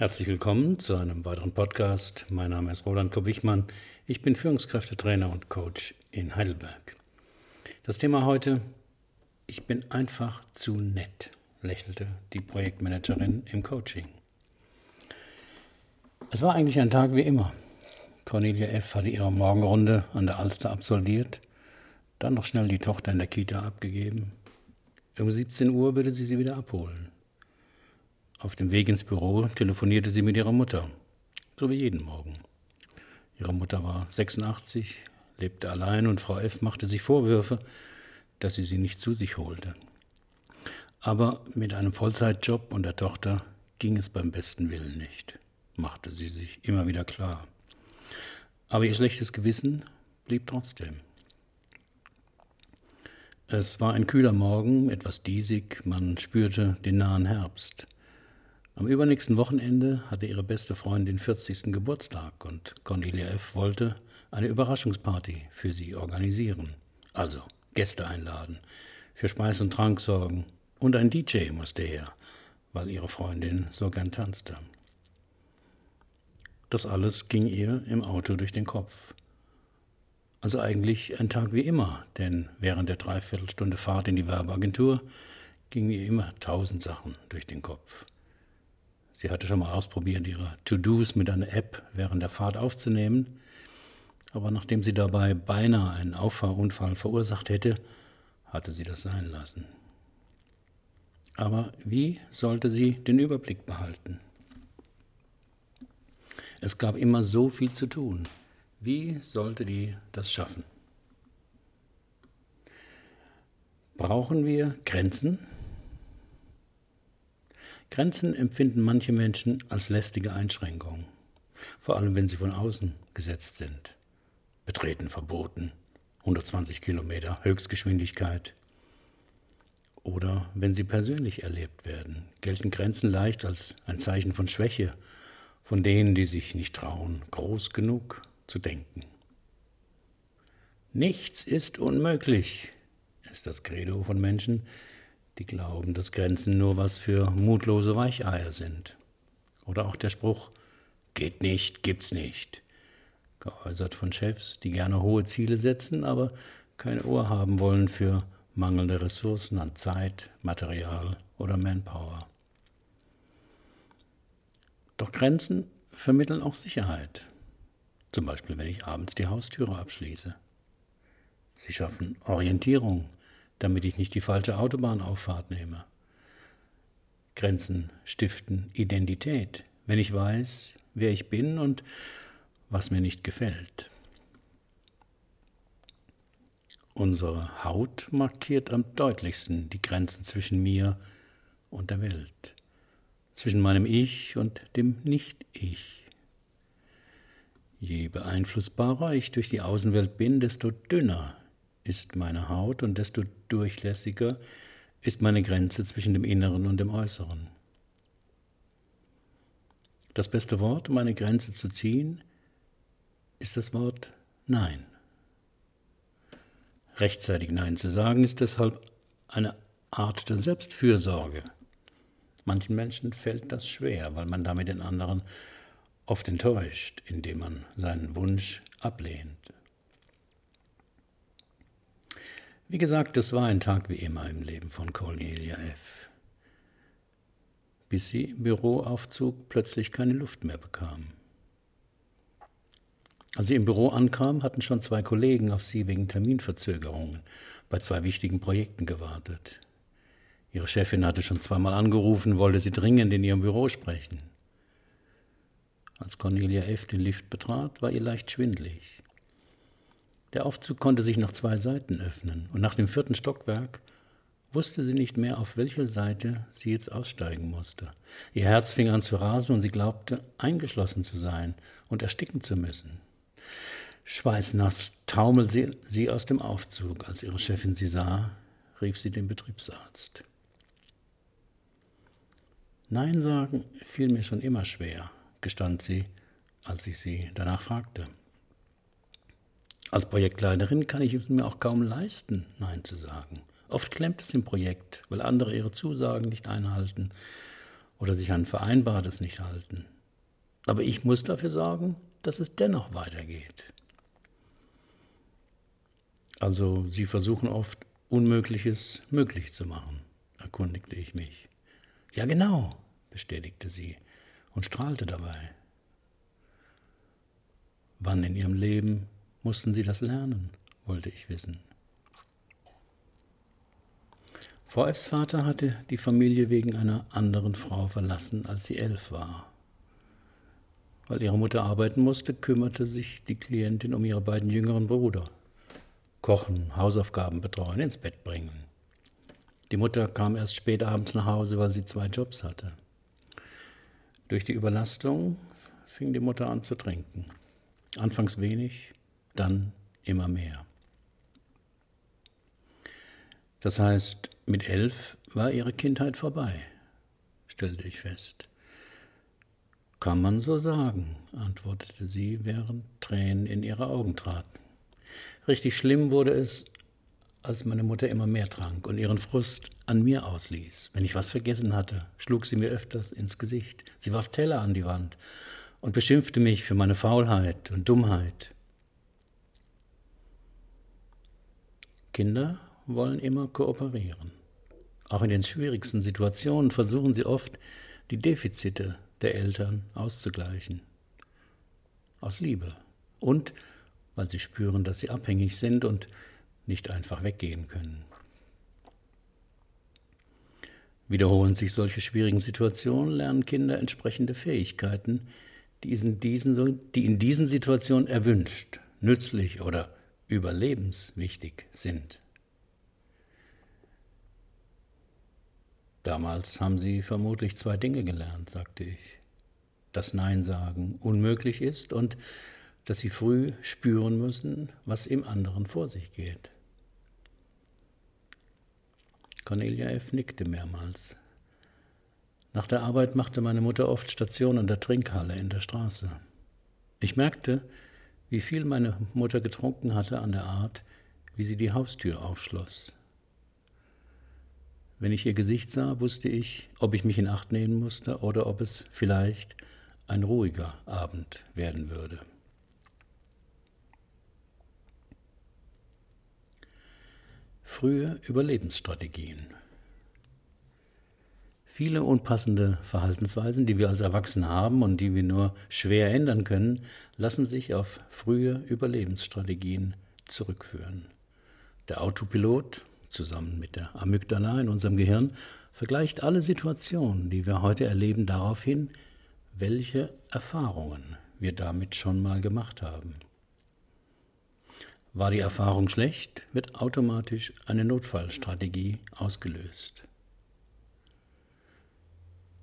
Herzlich willkommen zu einem weiteren Podcast. Mein Name ist Roland Kopp-Wichmann. Ich bin Führungskräftetrainer und Coach in Heidelberg. Das Thema heute: Ich bin einfach zu nett, lächelte die Projektmanagerin im Coaching. Es war eigentlich ein Tag wie immer. Cornelia F. hatte ihre Morgenrunde an der Alster absolviert, dann noch schnell die Tochter in der Kita abgegeben. Um 17 Uhr würde sie sie wieder abholen. Auf dem Weg ins Büro telefonierte sie mit ihrer Mutter, so wie jeden Morgen. Ihre Mutter war 86, lebte allein und Frau F. machte sich Vorwürfe, dass sie sie nicht zu sich holte. Aber mit einem Vollzeitjob und der Tochter ging es beim besten Willen nicht, machte sie sich immer wieder klar. Aber ihr schlechtes Gewissen blieb trotzdem. Es war ein kühler Morgen, etwas diesig, man spürte den nahen Herbst. Am übernächsten Wochenende hatte ihre beste Freundin 40. Geburtstag und Cornelia F. wollte eine Überraschungsparty für sie organisieren. Also Gäste einladen, für Speis und Trank sorgen und ein DJ musste her, weil ihre Freundin so gern tanzte. Das alles ging ihr im Auto durch den Kopf. Also eigentlich ein Tag wie immer, denn während der Dreiviertelstunde Fahrt in die Werbeagentur gingen ihr immer tausend Sachen durch den Kopf. Sie hatte schon mal ausprobiert, ihre To-Dos mit einer App während der Fahrt aufzunehmen, aber nachdem sie dabei beinahe einen Auffahrunfall verursacht hätte, hatte sie das sein lassen. Aber wie sollte sie den Überblick behalten? Es gab immer so viel zu tun. Wie sollte die das schaffen? Brauchen wir Grenzen? Grenzen empfinden manche Menschen als lästige Einschränkungen, vor allem wenn sie von außen gesetzt sind. Betreten verboten, 120 Kilometer Höchstgeschwindigkeit. Oder wenn sie persönlich erlebt werden, gelten Grenzen leicht als ein Zeichen von Schwäche, von denen, die sich nicht trauen, groß genug zu denken. Nichts ist unmöglich, ist das Credo von Menschen, die glauben, dass Grenzen nur was für mutlose Weicheier sind. Oder auch der Spruch, geht nicht, gibt's nicht. Geäußert von Chefs, die gerne hohe Ziele setzen, aber keine Ohr haben wollen für mangelnde Ressourcen an Zeit, Material oder Manpower. Doch Grenzen vermitteln auch Sicherheit. Zum Beispiel, wenn ich abends die Haustüre abschließe. Sie schaffen Orientierung damit ich nicht die falsche Autobahnauffahrt nehme. Grenzen stiften Identität, wenn ich weiß, wer ich bin und was mir nicht gefällt. Unsere Haut markiert am deutlichsten die Grenzen zwischen mir und der Welt, zwischen meinem Ich und dem Nicht-Ich. Je beeinflussbarer ich durch die Außenwelt bin, desto dünner ist meine Haut und desto durchlässiger ist meine Grenze zwischen dem Inneren und dem Äußeren. Das beste Wort, um eine Grenze zu ziehen, ist das Wort Nein. Rechtzeitig Nein zu sagen, ist deshalb eine Art der Selbstfürsorge. Manchen Menschen fällt das schwer, weil man damit den anderen oft enttäuscht, indem man seinen Wunsch ablehnt. Wie gesagt, es war ein Tag wie immer im Leben von Cornelia F. Bis sie im Büroaufzug plötzlich keine Luft mehr bekam. Als sie im Büro ankam, hatten schon zwei Kollegen auf sie wegen Terminverzögerungen bei zwei wichtigen Projekten gewartet. Ihre Chefin hatte schon zweimal angerufen, wollte sie dringend in ihrem Büro sprechen. Als Cornelia F. den Lift betrat, war ihr leicht schwindlig. Der Aufzug konnte sich nach zwei Seiten öffnen, und nach dem vierten Stockwerk wusste sie nicht mehr, auf welcher Seite sie jetzt aussteigen musste. Ihr Herz fing an zu rasen und sie glaubte, eingeschlossen zu sein und ersticken zu müssen. Schweißnass taumelte sie aus dem Aufzug. Als ihre Chefin sie sah, rief sie den Betriebsarzt. Nein sagen fiel mir schon immer schwer, gestand sie, als ich sie danach fragte. Als Projektleiterin kann ich es mir auch kaum leisten, Nein zu sagen. Oft klemmt es im Projekt, weil andere ihre Zusagen nicht einhalten oder sich an Vereinbartes nicht halten. Aber ich muss dafür sorgen, dass es dennoch weitergeht. Also sie versuchen oft Unmögliches möglich zu machen, erkundigte ich mich. Ja genau, bestätigte sie und strahlte dabei. Wann in ihrem Leben mussten sie das lernen, wollte ich wissen. VFs Vater hatte die Familie wegen einer anderen Frau verlassen, als sie elf war. Weil ihre Mutter arbeiten musste, kümmerte sich die Klientin um ihre beiden jüngeren Brüder. Kochen, Hausaufgaben betreuen, ins Bett bringen. Die Mutter kam erst spät abends nach Hause, weil sie zwei Jobs hatte. Durch die Überlastung fing die Mutter an zu trinken. Anfangs wenig, dann immer mehr. Das heißt, mit elf war ihre Kindheit vorbei, stellte ich fest. Kann man so sagen, antwortete sie, während Tränen in ihre Augen traten. Richtig schlimm wurde es, als meine Mutter immer mehr trank und ihren Frust an mir ausließ. Wenn ich was vergessen hatte, schlug sie mir öfters ins Gesicht. Sie warf Teller an die Wand und beschimpfte mich für meine Faulheit und Dummheit. Kinder wollen immer kooperieren. Auch in den schwierigsten Situationen versuchen sie oft, die Defizite der Eltern auszugleichen. Aus Liebe. Und weil sie spüren, dass sie abhängig sind und nicht einfach weggehen können. Wiederholen sich solche schwierigen Situationen, lernen Kinder entsprechende Fähigkeiten, die in diesen, Situationen erwünscht, nützlich oder überlebenswichtig sind. Damals haben Sie vermutlich zwei Dinge gelernt, sagte ich. Dass Nein sagen unmöglich ist und dass Sie früh spüren müssen, was im anderen vor sich geht. Cornelia F. nickte mehrmals. Nach der Arbeit machte meine Mutter oft Station an der Trinkhalle in der Straße. Ich merkte, wie viel meine Mutter getrunken hatte an der Art, wie sie die Haustür aufschloss. Wenn ich ihr Gesicht sah, wusste ich, ob ich mich in Acht nehmen musste oder ob es vielleicht ein ruhiger Abend werden würde. Frühe Überlebensstrategien. Viele unpassende Verhaltensweisen, die wir als Erwachsene haben und die wir nur schwer ändern können, lassen sich auf frühe Überlebensstrategien zurückführen. Der Autopilot zusammen mit der Amygdala in unserem Gehirn, vergleicht alle Situationen, die wir heute erleben, darauf hin, welche Erfahrungen wir damit schon mal gemacht haben. War die Erfahrung schlecht, wird automatisch eine Notfallstrategie ausgelöst.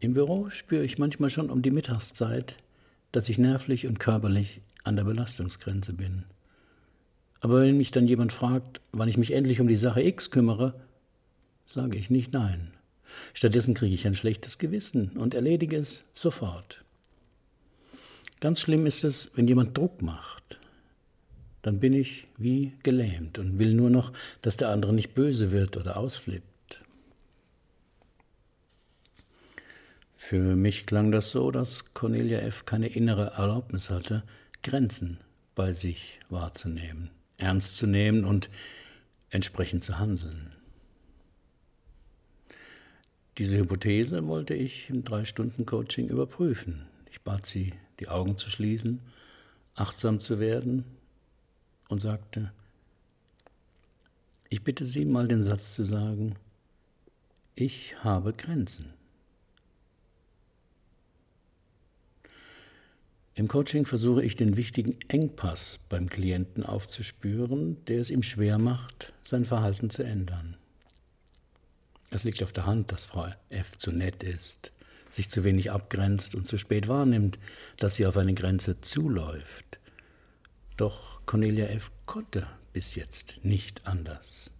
Im Büro spüre ich manchmal schon um die Mittagszeit, dass ich nervlich und körperlich an der Belastungsgrenze bin. Aber wenn mich dann jemand fragt, wann ich mich endlich um die Sache X kümmere, sage ich nicht nein. Stattdessen kriege ich ein schlechtes Gewissen und erledige es sofort. Ganz schlimm ist es, wenn jemand Druck macht. Dann bin ich wie gelähmt und will nur noch, dass der andere nicht böse wird oder ausflippt. Für mich klang das so, dass Cornelia F. keine innere Erlaubnis hatte, Grenzen bei sich wahrzunehmen ernst zu nehmen und entsprechend zu handeln. Diese Hypothese wollte ich im Drei-Stunden-Coaching überprüfen. Ich bat sie, die Augen zu schließen, achtsam zu werden und sagte, ich bitte Sie mal den Satz zu sagen, ich habe Grenzen. Im Coaching versuche ich den wichtigen Engpass beim Klienten aufzuspüren, der es ihm schwer macht, sein Verhalten zu ändern. Es liegt auf der Hand, dass Frau F zu nett ist, sich zu wenig abgrenzt und zu spät wahrnimmt, dass sie auf eine Grenze zuläuft. Doch Cornelia F. konnte bis jetzt nicht anders.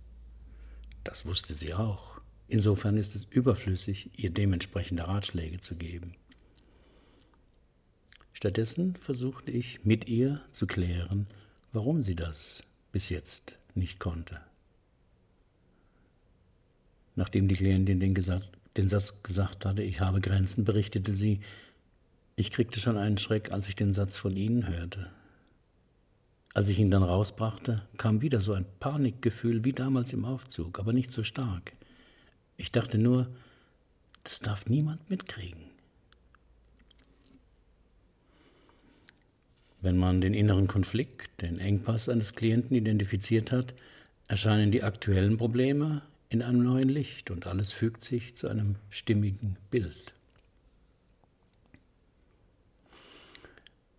Das wusste sie auch. Insofern ist es überflüssig, ihr dementsprechende Ratschläge zu geben. Stattdessen versuchte ich mit ihr zu klären, warum sie das bis jetzt nicht konnte. Nachdem die Klientin den, den Satz gesagt hatte, ich habe Grenzen, berichtete sie, ich kriegte schon einen Schreck, als ich den Satz von Ihnen hörte. Als ich ihn dann rausbrachte, kam wieder so ein Panikgefühl wie damals im Aufzug, aber nicht so stark. Ich dachte nur, das darf niemand mitkriegen. Wenn man den inneren Konflikt, den Engpass eines Klienten identifiziert hat, erscheinen die aktuellen Probleme in einem neuen Licht und alles fügt sich zu einem stimmigen Bild.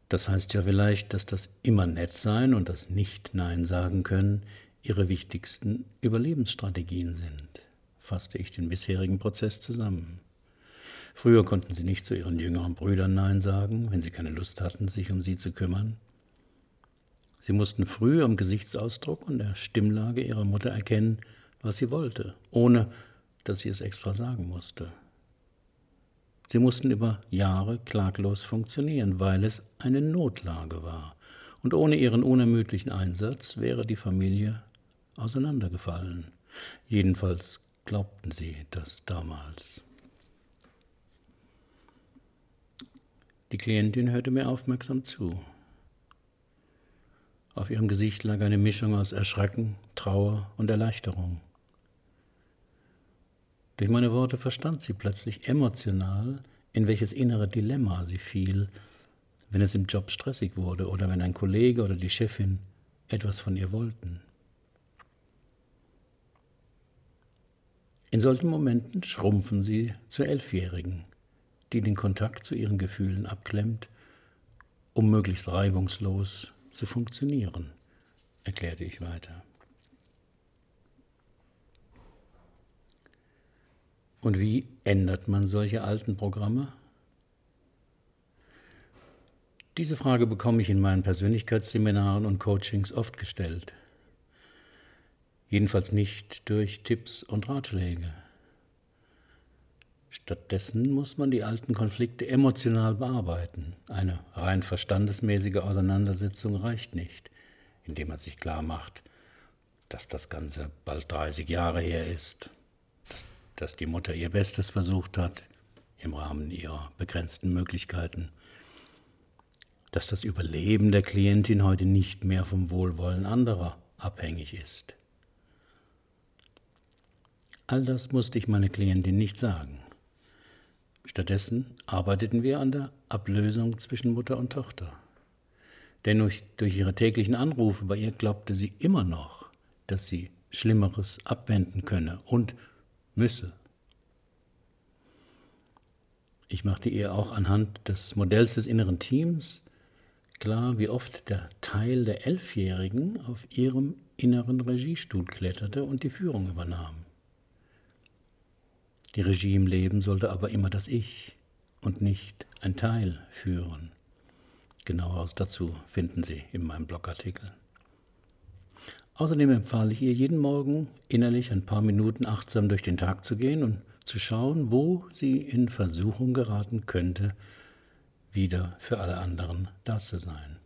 Das heißt ja vielleicht, dass das immer nett sein und das Nicht-Nein sagen können ihre wichtigsten Überlebensstrategien sind, fasste ich den bisherigen Prozess zusammen. Früher konnten sie nicht zu ihren jüngeren Brüdern Nein sagen, wenn sie keine Lust hatten, sich um sie zu kümmern. Sie mussten früh am Gesichtsausdruck und der Stimmlage ihrer Mutter erkennen, was sie wollte, ohne dass sie es extra sagen musste. Sie mussten über Jahre klaglos funktionieren, weil es eine Notlage war. Und ohne ihren unermüdlichen Einsatz wäre die Familie auseinandergefallen. Jedenfalls glaubten sie das damals. Die Klientin hörte mir aufmerksam zu. Auf ihrem Gesicht lag eine Mischung aus Erschrecken, Trauer und Erleichterung. Durch meine Worte verstand sie plötzlich emotional, in welches innere Dilemma sie fiel, wenn es im Job stressig wurde oder wenn ein Kollege oder die Chefin etwas von ihr wollten. In solchen Momenten schrumpfen sie zur Elfjährigen die den Kontakt zu ihren Gefühlen abklemmt, um möglichst reibungslos zu funktionieren, erklärte ich weiter. Und wie ändert man solche alten Programme? Diese Frage bekomme ich in meinen Persönlichkeitsseminaren und Coachings oft gestellt. Jedenfalls nicht durch Tipps und Ratschläge. Stattdessen muss man die alten Konflikte emotional bearbeiten. Eine rein verstandesmäßige Auseinandersetzung reicht nicht, indem man sich klar macht, dass das Ganze bald 30 Jahre her ist, dass, dass die Mutter ihr Bestes versucht hat im Rahmen ihrer begrenzten Möglichkeiten, dass das Überleben der Klientin heute nicht mehr vom Wohlwollen anderer abhängig ist. All das musste ich meiner Klientin nicht sagen. Stattdessen arbeiteten wir an der Ablösung zwischen Mutter und Tochter. Denn durch, durch ihre täglichen Anrufe bei ihr glaubte sie immer noch, dass sie Schlimmeres abwenden könne und müsse. Ich machte ihr auch anhand des Modells des inneren Teams klar, wie oft der Teil der Elfjährigen auf ihrem inneren Regiestuhl kletterte und die Führung übernahm. Die Regie im Leben sollte aber immer das Ich und nicht ein Teil führen. Genaueres dazu finden Sie in meinem Blogartikel. Außerdem empfahle ich ihr jeden Morgen innerlich ein paar Minuten achtsam durch den Tag zu gehen und zu schauen, wo sie in Versuchung geraten könnte, wieder für alle anderen da zu sein.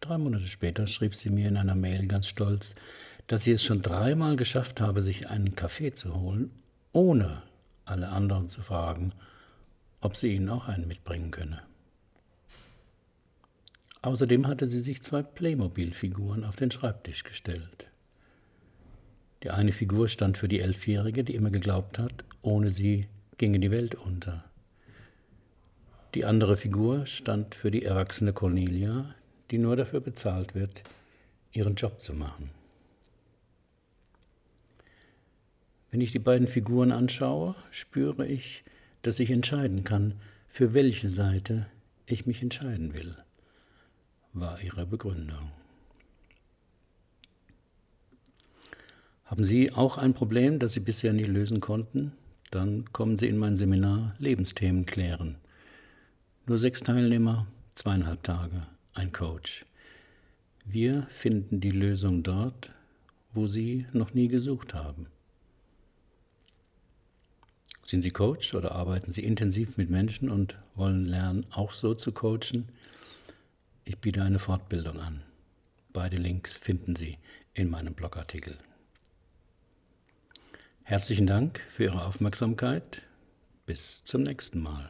Drei Monate später schrieb sie mir in einer Mail ganz stolz, dass sie es schon dreimal geschafft habe, sich einen Kaffee zu holen, ohne alle anderen zu fragen, ob sie ihnen auch einen mitbringen könne. Außerdem hatte sie sich zwei Playmobil-Figuren auf den Schreibtisch gestellt. Die eine Figur stand für die Elfjährige, die immer geglaubt hat, ohne sie ginge die Welt unter. Die andere Figur stand für die erwachsene Cornelia, die nur dafür bezahlt wird, ihren Job zu machen. Wenn ich die beiden Figuren anschaue, spüre ich, dass ich entscheiden kann, für welche Seite ich mich entscheiden will, war ihre Begründung. Haben Sie auch ein Problem, das Sie bisher nicht lösen konnten? Dann kommen Sie in mein Seminar Lebensthemen klären. Nur sechs Teilnehmer, zweieinhalb Tage, ein Coach. Wir finden die Lösung dort, wo Sie noch nie gesucht haben. Sind Sie Coach oder arbeiten Sie intensiv mit Menschen und wollen lernen, auch so zu coachen? Ich biete eine Fortbildung an. Beide Links finden Sie in meinem Blogartikel. Herzlichen Dank für Ihre Aufmerksamkeit. Bis zum nächsten Mal.